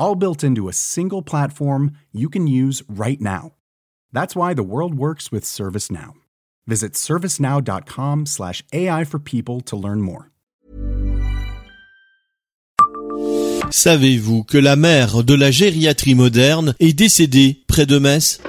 all built into a single platform you can use right now. That's why the world works with ServiceNow. Visit servicenow.com/slash AI for people to learn more. Savez-vous que la mère de la gériatrie moderne est décédée près de Metz?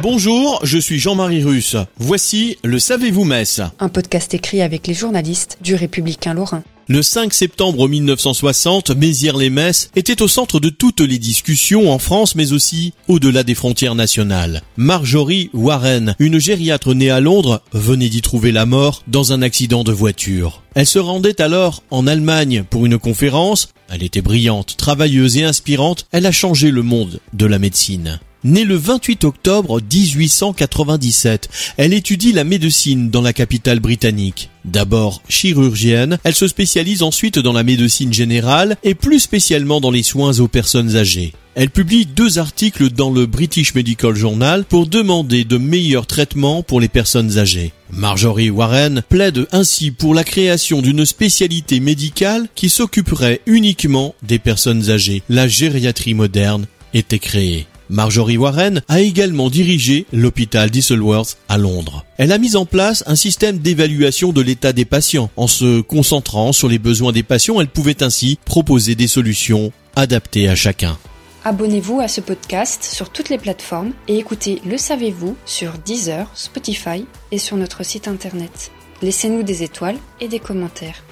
Bonjour, je suis Jean-Marie Russe. Voici le Savez-vous Metz Un podcast écrit avec les journalistes du Républicain Lorrain. Le 5 septembre 1960, Mézières-les-Metz était au centre de toutes les discussions en France mais aussi au-delà des frontières nationales. Marjorie Warren, une gériatre née à Londres, venait d'y trouver la mort dans un accident de voiture. Elle se rendait alors en Allemagne pour une conférence. Elle était brillante, travailleuse et inspirante. Elle a changé le monde de la médecine. Née le 28 octobre 1897, elle étudie la médecine dans la capitale britannique. D'abord chirurgienne, elle se spécialise ensuite dans la médecine générale et plus spécialement dans les soins aux personnes âgées. Elle publie deux articles dans le British Medical Journal pour demander de meilleurs traitements pour les personnes âgées. Marjorie Warren plaide ainsi pour la création d'une spécialité médicale qui s'occuperait uniquement des personnes âgées. La gériatrie moderne était créée. Marjorie Warren a également dirigé l'hôpital d'Isleworth à Londres. Elle a mis en place un système d'évaluation de l'état des patients. En se concentrant sur les besoins des patients, elle pouvait ainsi proposer des solutions adaptées à chacun. Abonnez-vous à ce podcast sur toutes les plateformes et écoutez Le Savez-vous sur Deezer, Spotify et sur notre site internet. Laissez-nous des étoiles et des commentaires.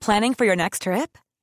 Planning for your next trip?